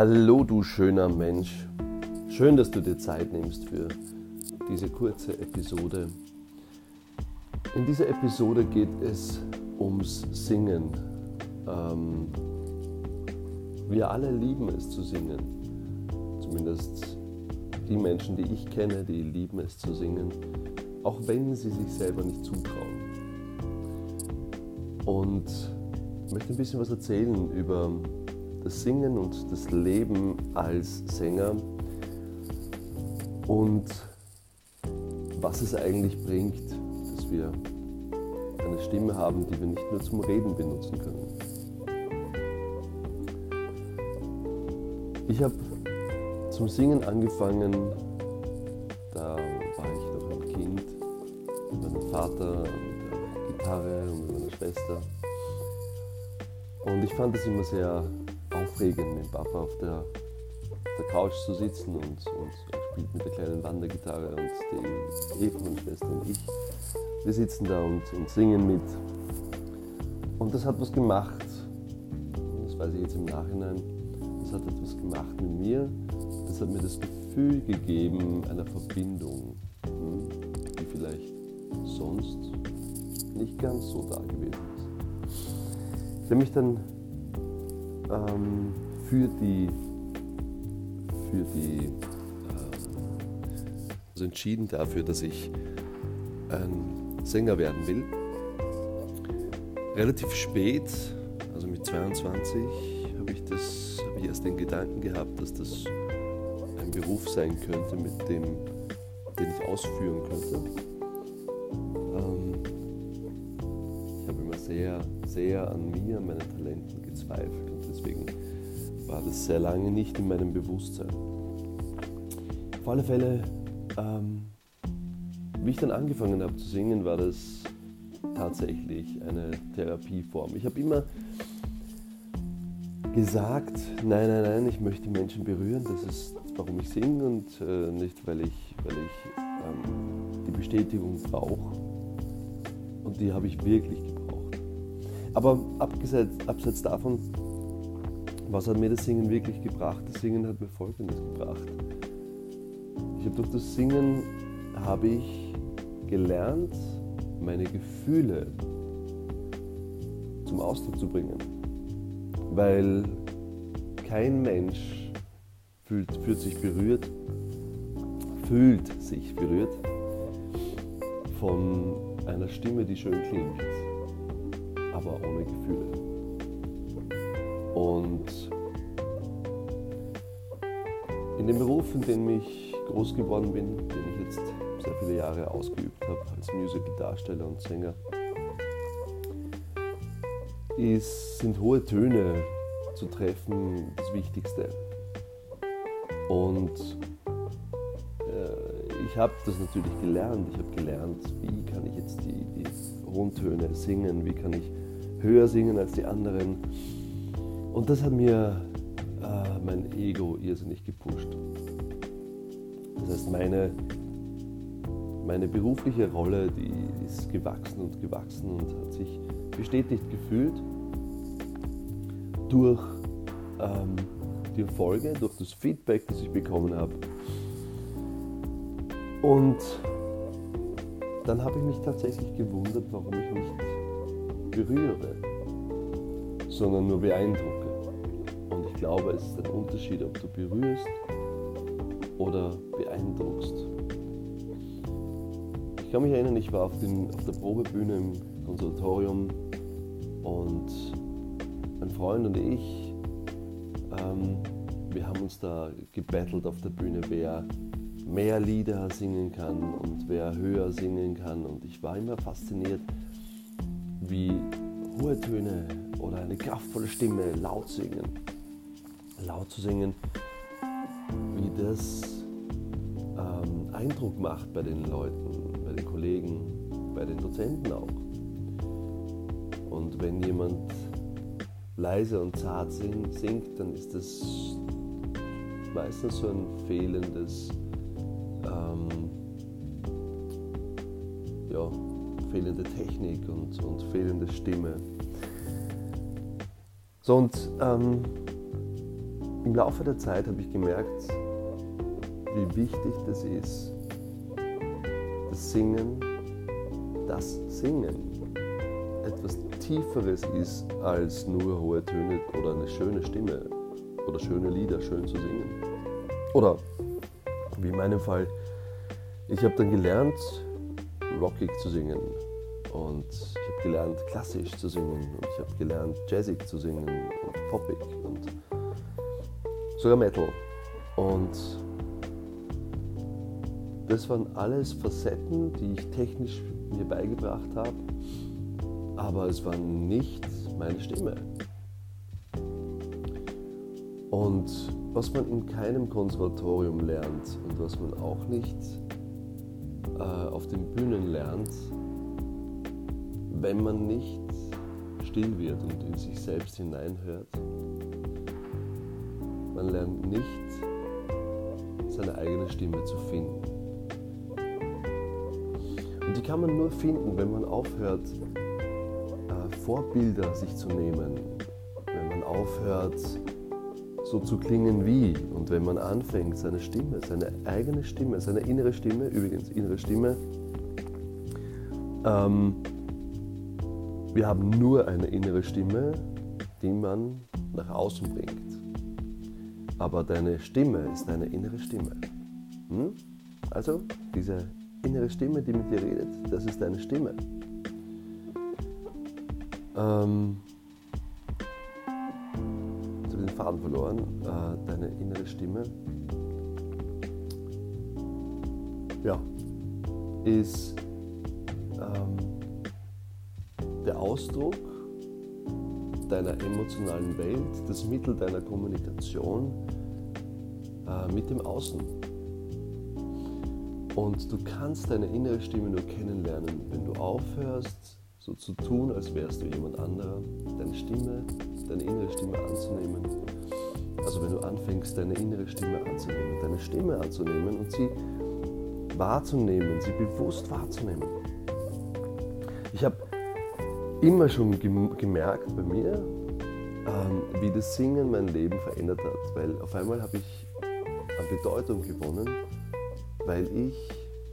Hallo du schöner Mensch. Schön, dass du dir Zeit nimmst für diese kurze Episode. In dieser Episode geht es ums Singen. Ähm, wir alle lieben es zu singen. Zumindest die Menschen, die ich kenne, die lieben es zu singen, auch wenn sie sich selber nicht zutrauen. Und ich möchte ein bisschen was erzählen über das Singen und das Leben als Sänger und was es eigentlich bringt, dass wir eine Stimme haben, die wir nicht nur zum Reden benutzen können. Ich habe zum Singen angefangen, da war ich noch ein Kind, mit meinem Vater, mit der Gitarre und mit meiner Schwester. Und ich fand es immer sehr aufregend, mit Papa auf der, der Couch zu sitzen und, und er spielt mit der kleinen Wandergitarre und die Eva, meine Schwester und ich, wir sitzen da und, und singen mit. Und das hat was gemacht, das weiß ich jetzt im Nachhinein, das hat etwas gemacht mit mir, das hat mir das Gefühl gegeben einer Verbindung, hm, die vielleicht sonst nicht ganz so da gewesen ist. Ich habe mich dann ähm, für die, für die äh, also entschieden dafür, dass ich ein Sänger werden will. Relativ spät, also mit 22, habe ich, das, habe ich erst den Gedanken gehabt, dass das ein Beruf sein könnte, mit dem, den ich ausführen könnte. Ähm, ich habe immer sehr, sehr an mir, an meinen Talenten gezweifelt deswegen war das sehr lange nicht in meinem Bewusstsein. Auf alle Fälle, ähm, wie ich dann angefangen habe zu singen, war das tatsächlich eine Therapieform. Ich habe immer gesagt, nein, nein, nein, ich möchte Menschen berühren, das ist warum ich singe und äh, nicht, weil ich, weil ich ähm, die Bestätigung brauche. Und die habe ich wirklich gebraucht. Aber abseits, abseits davon was hat mir das Singen wirklich gebracht? Das Singen hat mir Folgendes gebracht. Ich habe durch das Singen habe ich gelernt, meine Gefühle zum Ausdruck zu bringen. Weil kein Mensch fühlt, fühlt sich berührt, fühlt sich berührt von einer Stimme, die schön klingt, aber ohne Gefühle. Und in dem Beruf, in dem ich groß geworden bin, den ich jetzt sehr viele Jahre ausgeübt habe als Musical-Darsteller und Sänger, ist, sind hohe Töne zu treffen das Wichtigste. Und äh, ich habe das natürlich gelernt. Ich habe gelernt, wie kann ich jetzt die, die hohen Töne singen, wie kann ich höher singen als die anderen und das hat mir äh, mein Ego irrsinnig gepusht. Das heißt, meine, meine berufliche Rolle, die ist gewachsen und gewachsen und hat sich bestätigt gefühlt durch ähm, die Erfolge, durch das Feedback, das ich bekommen habe. Und dann habe ich mich tatsächlich gewundert, warum ich nicht berühre, sondern nur beeindrucke glaube, es ist ein Unterschied, ob du berührst oder beeindruckst. Ich kann mich erinnern, ich war auf, den, auf der Probebühne im Konservatorium und mein Freund und ich, ähm, wir haben uns da gebettelt auf der Bühne, wer mehr Lieder singen kann und wer höher singen kann. Und ich war immer fasziniert, wie hohe Töne oder eine kraftvolle Stimme laut singen laut zu singen, wie das ähm, Eindruck macht bei den Leuten, bei den Kollegen, bei den Dozenten auch. Und wenn jemand leise und zart singt, dann ist das meistens so ein fehlendes, ähm, ja, fehlende Technik und, und fehlende Stimme. So und ähm, im Laufe der Zeit habe ich gemerkt, wie wichtig das ist, das Singen, das Singen etwas Tieferes ist als nur hohe Töne oder eine schöne Stimme oder schöne Lieder schön zu singen. Oder wie in meinem Fall, ich habe dann gelernt, rockig zu singen und ich habe gelernt, klassisch zu singen und ich habe gelernt, jazzig zu singen und poppig und sogar Metal. Und das waren alles Facetten, die ich technisch mir beigebracht habe, aber es war nicht meine Stimme. Und was man in keinem Konservatorium lernt und was man auch nicht äh, auf den Bühnen lernt, wenn man nicht still wird und in sich selbst hineinhört, man lernt nicht seine eigene Stimme zu finden. Und die kann man nur finden, wenn man aufhört, äh, Vorbilder sich zu nehmen, wenn man aufhört, so zu klingen wie und wenn man anfängt, seine Stimme, seine eigene Stimme, seine innere Stimme, übrigens innere Stimme, ähm, wir haben nur eine innere Stimme, die man nach außen bringt. Aber deine Stimme ist deine innere Stimme. Hm? Also, diese innere Stimme, die mit dir redet, das ist deine Stimme. Ähm, ich habe den Faden verloren. Äh, deine innere Stimme. Ja, ist ähm, der Ausdruck deiner emotionalen Welt, das Mittel deiner Kommunikation äh, mit dem Außen. Und du kannst deine innere Stimme nur kennenlernen, wenn du aufhörst, so zu tun, als wärst du jemand anderer, deine Stimme, deine innere Stimme anzunehmen. Also wenn du anfängst, deine innere Stimme anzunehmen, deine Stimme anzunehmen und sie wahrzunehmen, sie bewusst wahrzunehmen. Ich habe immer schon gemerkt bei mir, ähm, wie das Singen mein Leben verändert hat, weil auf einmal habe ich an Bedeutung gewonnen, weil ich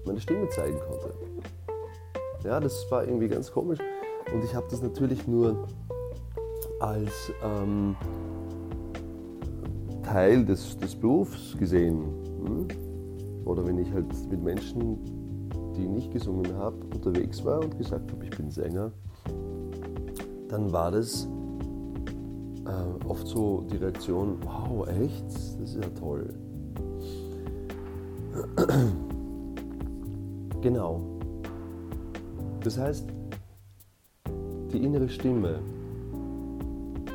meine Stimme zeigen konnte. Ja, das war irgendwie ganz komisch und ich habe das natürlich nur als ähm, Teil des, des Berufs gesehen. Hm? Oder wenn ich halt mit Menschen, die nicht gesungen haben, unterwegs war und gesagt habe, ich bin Sänger, dann war das äh, oft so die Reaktion, wow, echt? Das ist ja toll. genau. Das heißt, die innere Stimme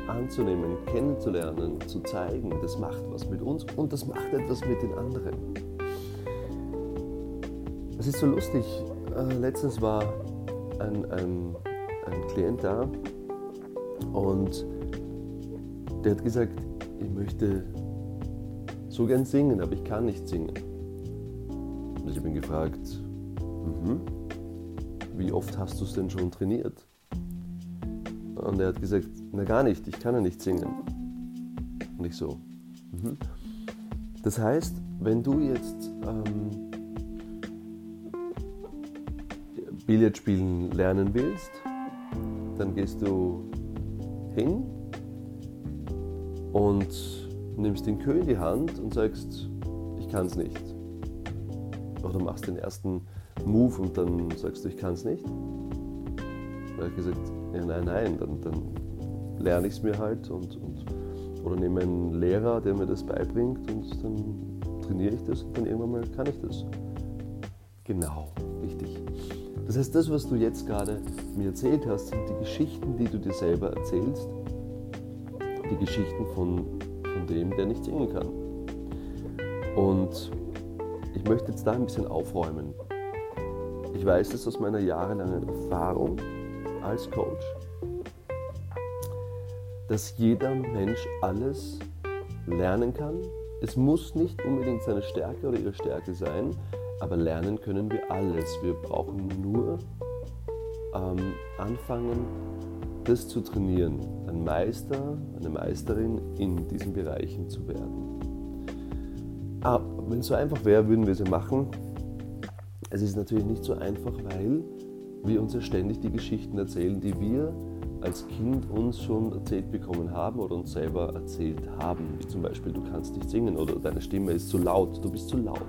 anzunehmen, kennenzulernen, zu zeigen, das macht was mit uns und das macht etwas mit den anderen. Es ist so lustig, äh, letztens war ein, ein, ein Klient da, und der hat gesagt, ich möchte so gern singen, aber ich kann nicht singen. Und ich habe ihn gefragt, mhm, wie oft hast du es denn schon trainiert? Und er hat gesagt, na gar nicht, ich kann ja nicht singen. Und ich so, mhm. Das heißt, wenn du jetzt ähm, Billard spielen lernen willst, dann gehst du hin und nimmst den Kö in die Hand und sagst, ich kann es nicht. Oder machst den ersten Move und dann sagst du, ich kann es nicht. Er hat gesagt, ja, nein, nein, dann, dann lerne ich es mir halt und, und oder nehme einen Lehrer, der mir das beibringt und dann trainiere ich das und dann irgendwann mal kann ich das. Genau, richtig. Das heißt, das, was du jetzt gerade mir erzählt hast, sind die Geschichten, die du dir selber erzählst. Die Geschichten von, von dem, der nicht singen kann. Und ich möchte jetzt da ein bisschen aufräumen. Ich weiß es aus meiner jahrelangen Erfahrung als Coach, dass jeder Mensch alles lernen kann. Es muss nicht unbedingt seine Stärke oder ihre Stärke sein, aber lernen können wir alles. Wir brauchen nur ähm, anfangen, das zu trainieren, ein Meister, eine Meisterin in diesen Bereichen zu werden. Ah, wenn es so einfach wäre, würden wir es ja machen. Es ist natürlich nicht so einfach, weil wir uns ja ständig die Geschichten erzählen, die wir als Kind uns schon erzählt bekommen haben oder uns selber erzählt haben. Wie zum Beispiel, du kannst nicht singen oder deine Stimme ist zu laut, du bist zu laut.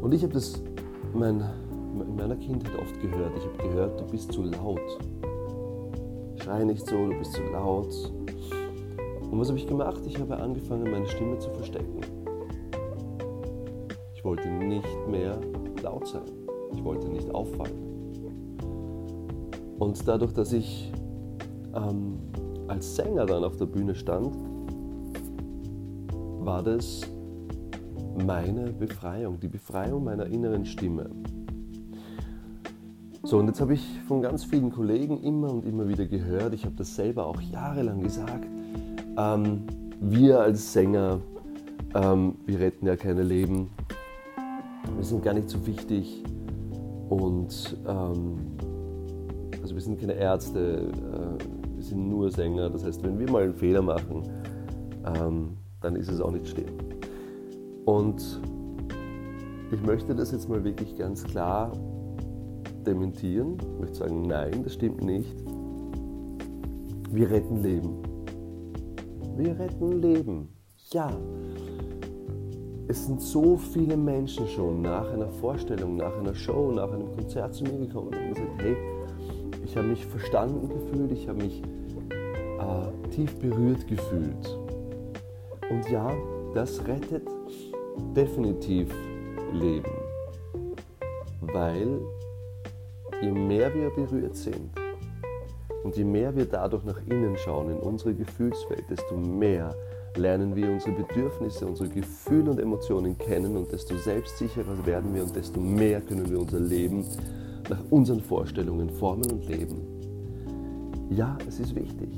Und ich habe das mein, in meiner Kindheit oft gehört. Ich habe gehört, du bist zu laut. Schrei nicht so, du bist zu laut. Und was habe ich gemacht? Ich habe angefangen, meine Stimme zu verstecken. Ich wollte nicht mehr laut sein. Ich wollte nicht auffallen. Und dadurch, dass ich ähm, als Sänger dann auf der Bühne stand, war das meine Befreiung, die Befreiung meiner inneren Stimme. So, und jetzt habe ich von ganz vielen Kollegen immer und immer wieder gehört, ich habe das selber auch jahrelang gesagt, ähm, wir als Sänger, ähm, wir retten ja keine Leben, wir sind gar nicht so wichtig und ähm, also wir sind keine Ärzte, äh, wir sind nur Sänger. Das heißt, wenn wir mal einen Fehler machen, ähm, dann ist es auch nicht schlimm. Und ich möchte das jetzt mal wirklich ganz klar dementieren. Ich möchte sagen, nein, das stimmt nicht. Wir retten Leben. Wir retten Leben. Ja. Es sind so viele Menschen schon nach einer Vorstellung, nach einer Show, nach einem Konzert zu mir gekommen und gesagt, hey, ich habe mich verstanden gefühlt, ich habe mich äh, tief berührt gefühlt. Und ja, das rettet definitiv Leben, weil je mehr wir berührt sind und je mehr wir dadurch nach innen schauen in unsere Gefühlswelt, desto mehr lernen wir unsere Bedürfnisse, unsere Gefühle und Emotionen kennen und desto selbstsicherer werden wir und desto mehr können wir unser Leben nach unseren Vorstellungen formen und leben. Ja, es ist wichtig.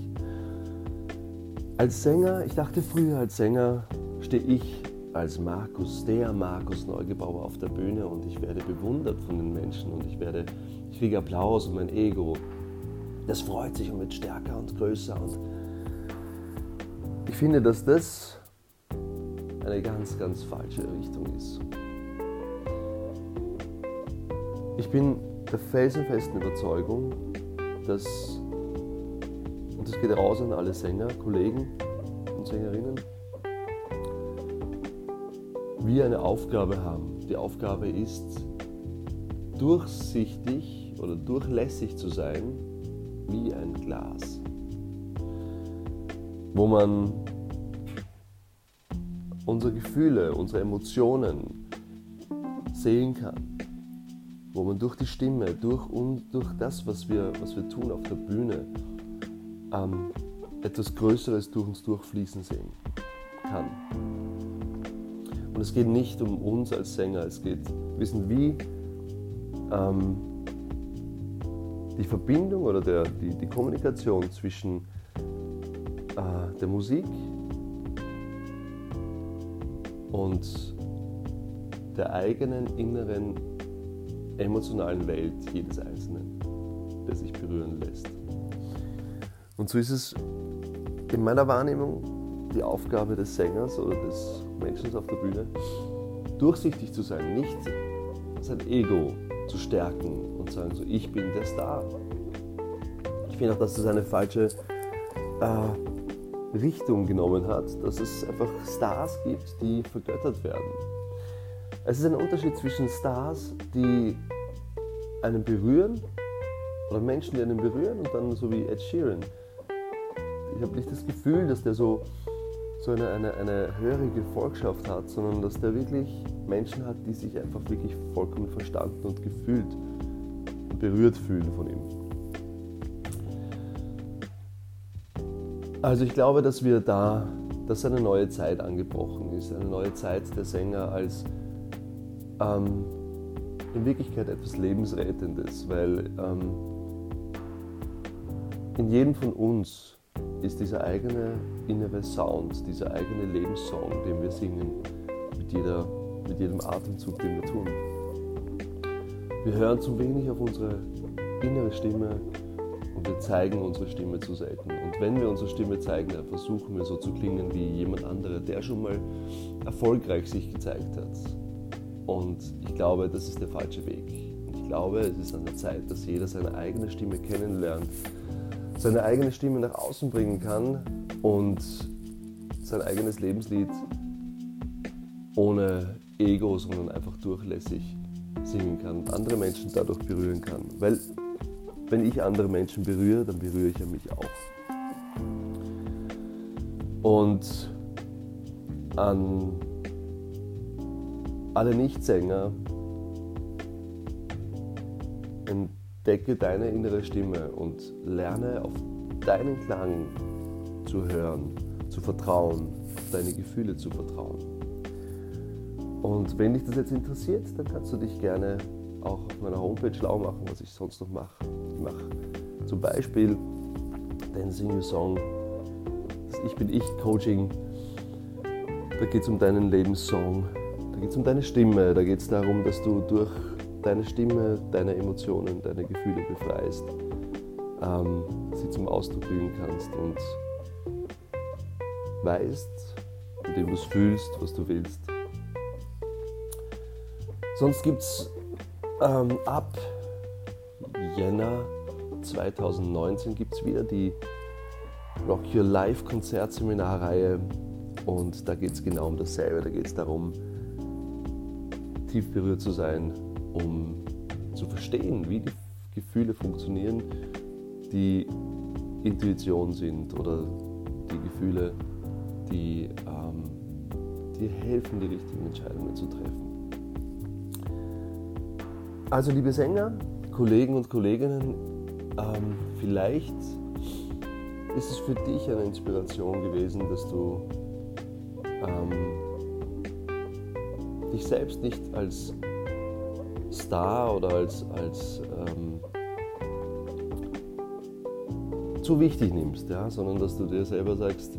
Als Sänger, ich dachte früher, als Sänger stehe ich als Markus, der Markus Neugebauer auf der Bühne und ich werde bewundert von den Menschen und ich werde, ich kriege Applaus und mein Ego, das freut sich und wird stärker und größer und ich finde, dass das eine ganz, ganz falsche Richtung ist. Ich bin der felsenfesten Überzeugung, dass, und das geht raus an alle Sänger, Kollegen und Sängerinnen, wir eine Aufgabe haben. Die Aufgabe ist, durchsichtig oder durchlässig zu sein wie ein Glas, wo man unsere Gefühle, unsere Emotionen sehen kann wo man durch die Stimme, durch, und durch das, was wir, was wir tun auf der Bühne, ähm, etwas Größeres durch uns durchfließen sehen kann. Und es geht nicht um uns als Sänger, es geht, wissen wie ähm, die Verbindung oder der, die, die Kommunikation zwischen äh, der Musik und der eigenen inneren emotionalen Welt jedes Einzelnen, der sich berühren lässt. Und so ist es in meiner Wahrnehmung die Aufgabe des Sängers oder des Menschen auf der Bühne, durchsichtig zu sein, nicht sein Ego zu stärken und sagen, so ich bin der Star. Ich finde auch, dass das eine falsche äh, Richtung genommen hat, dass es einfach Stars gibt, die vergöttert werden. Es ist ein Unterschied zwischen Stars, die einen berühren, oder Menschen, die einen berühren und dann so wie Ed Sheeran. Ich habe nicht das Gefühl, dass der so, so eine, eine, eine höhere Gefolgschaft hat, sondern dass der wirklich Menschen hat, die sich einfach wirklich vollkommen verstanden und gefühlt und berührt fühlen von ihm. Also ich glaube, dass wir da, dass eine neue Zeit angebrochen ist, eine neue Zeit der Sänger als ähm, in Wirklichkeit etwas Lebensrettendes, weil ähm, in jedem von uns ist dieser eigene innere Sound, dieser eigene Lebenssong, den wir singen, mit, jeder, mit jedem Atemzug, den wir tun. Wir hören zu wenig auf unsere innere Stimme und wir zeigen unsere Stimme zu selten. Und wenn wir unsere Stimme zeigen, dann versuchen wir so zu klingen wie jemand anderer, der schon mal erfolgreich sich gezeigt hat. Und ich glaube, das ist der falsche Weg. Ich glaube, es ist an der Zeit, dass jeder seine eigene Stimme kennenlernt, seine eigene Stimme nach außen bringen kann und sein eigenes Lebenslied ohne Ego, sondern einfach durchlässig singen kann und andere Menschen dadurch berühren kann. Weil wenn ich andere Menschen berühre, dann berühre ich ja mich auch. Und an alle Nichtsänger, entdecke deine innere Stimme und lerne auf deinen Klang zu hören, zu vertrauen, auf deine Gefühle zu vertrauen. Und wenn dich das jetzt interessiert, dann kannst du dich gerne auch auf meiner Homepage schlau machen, was ich sonst noch mache. Ich mache zum Beispiel den Sing Song, das Ich bin ich Coaching. Da geht es um deinen Lebenssong, da geht es um deine Stimme, da geht es darum, dass du durch deine Stimme deine Emotionen, deine Gefühle befreist, ähm, sie zum Ausdruck bringen kannst und weißt, indem du es fühlst, was du willst. Sonst gibt es ähm, ab Jänner 2019 gibt wieder die Rock Your Life Konzertseminarreihe und da geht es genau um dasselbe. Da geht es darum, tief berührt zu sein, um zu verstehen, wie die Gefühle funktionieren, die Intuition sind oder die Gefühle, die ähm, dir helfen, die richtigen Entscheidungen zu treffen. Also liebe Sänger, Kollegen und Kolleginnen, ähm, vielleicht ist es für dich eine Inspiration gewesen, dass du ähm, dich selbst nicht als Star oder als, als ähm, zu wichtig nimmst, ja? sondern dass du dir selber sagst,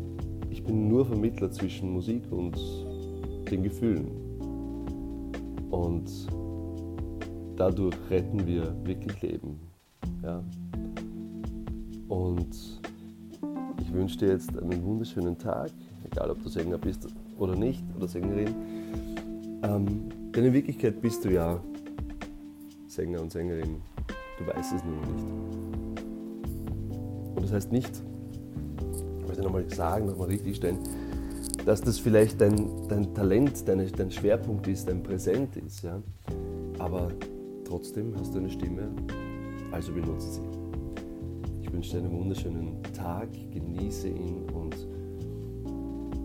ich bin nur Vermittler zwischen Musik und den Gefühlen. Und dadurch retten wir wirklich Leben. Ja. Und ich wünsche dir jetzt einen wunderschönen Tag, egal ob du Sänger bist oder nicht oder Sängerin. Ähm, denn in Wirklichkeit bist du ja Sänger und Sängerin. Du weißt es nur nicht. Und das heißt nicht, ich möchte nochmal sagen, nochmal richtig stellen, dass das vielleicht dein, dein Talent, dein, dein Schwerpunkt ist, dein Präsent ist. Ja? Aber Trotzdem hast du eine Stimme, also benutze sie. Ich wünsche dir einen wunderschönen Tag, genieße ihn und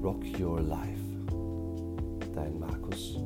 rock your life. Dein Markus